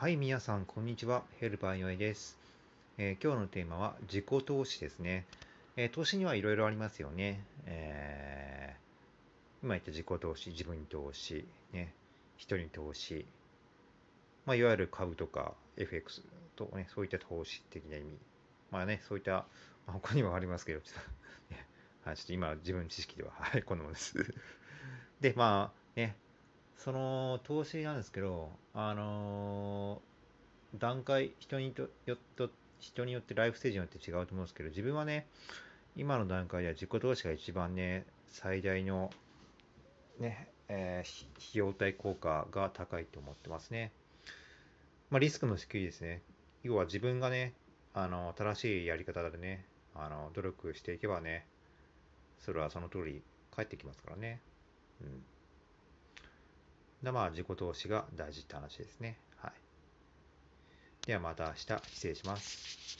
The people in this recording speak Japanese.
はい、皆さん、こんにちは。ヘルパーヨエです、えー、今日のテーマは自己投資ですね。えー、投資にはいろいろありますよね。えー、今言った自己投資、自分に投資、ね、人に投資、まあ、いわゆる株とか FX とね、そういった投資的な意味。まあね、そういった、まあ、他にもありますけど、ちょっと、ね、はい、ちょっと今、自分の知識では、はい、こんなものです。で、まあ、ね、その投資なんですけど、あのー、段階、人にとよっ人によってライフステージによって違うと思うんですけど、自分はね、今の段階では自己投資が一番ね、最大の、ね、えー、費用対効果が高いと思ってますね。まあ、リスクの低いですね。要は自分がね、あの、正しいやり方でね、あの、努力していけばね、それはその通り返ってきますからね。うん。で、まあ、自己投資が大事って話ですね。はい。ではまた明日、失礼します。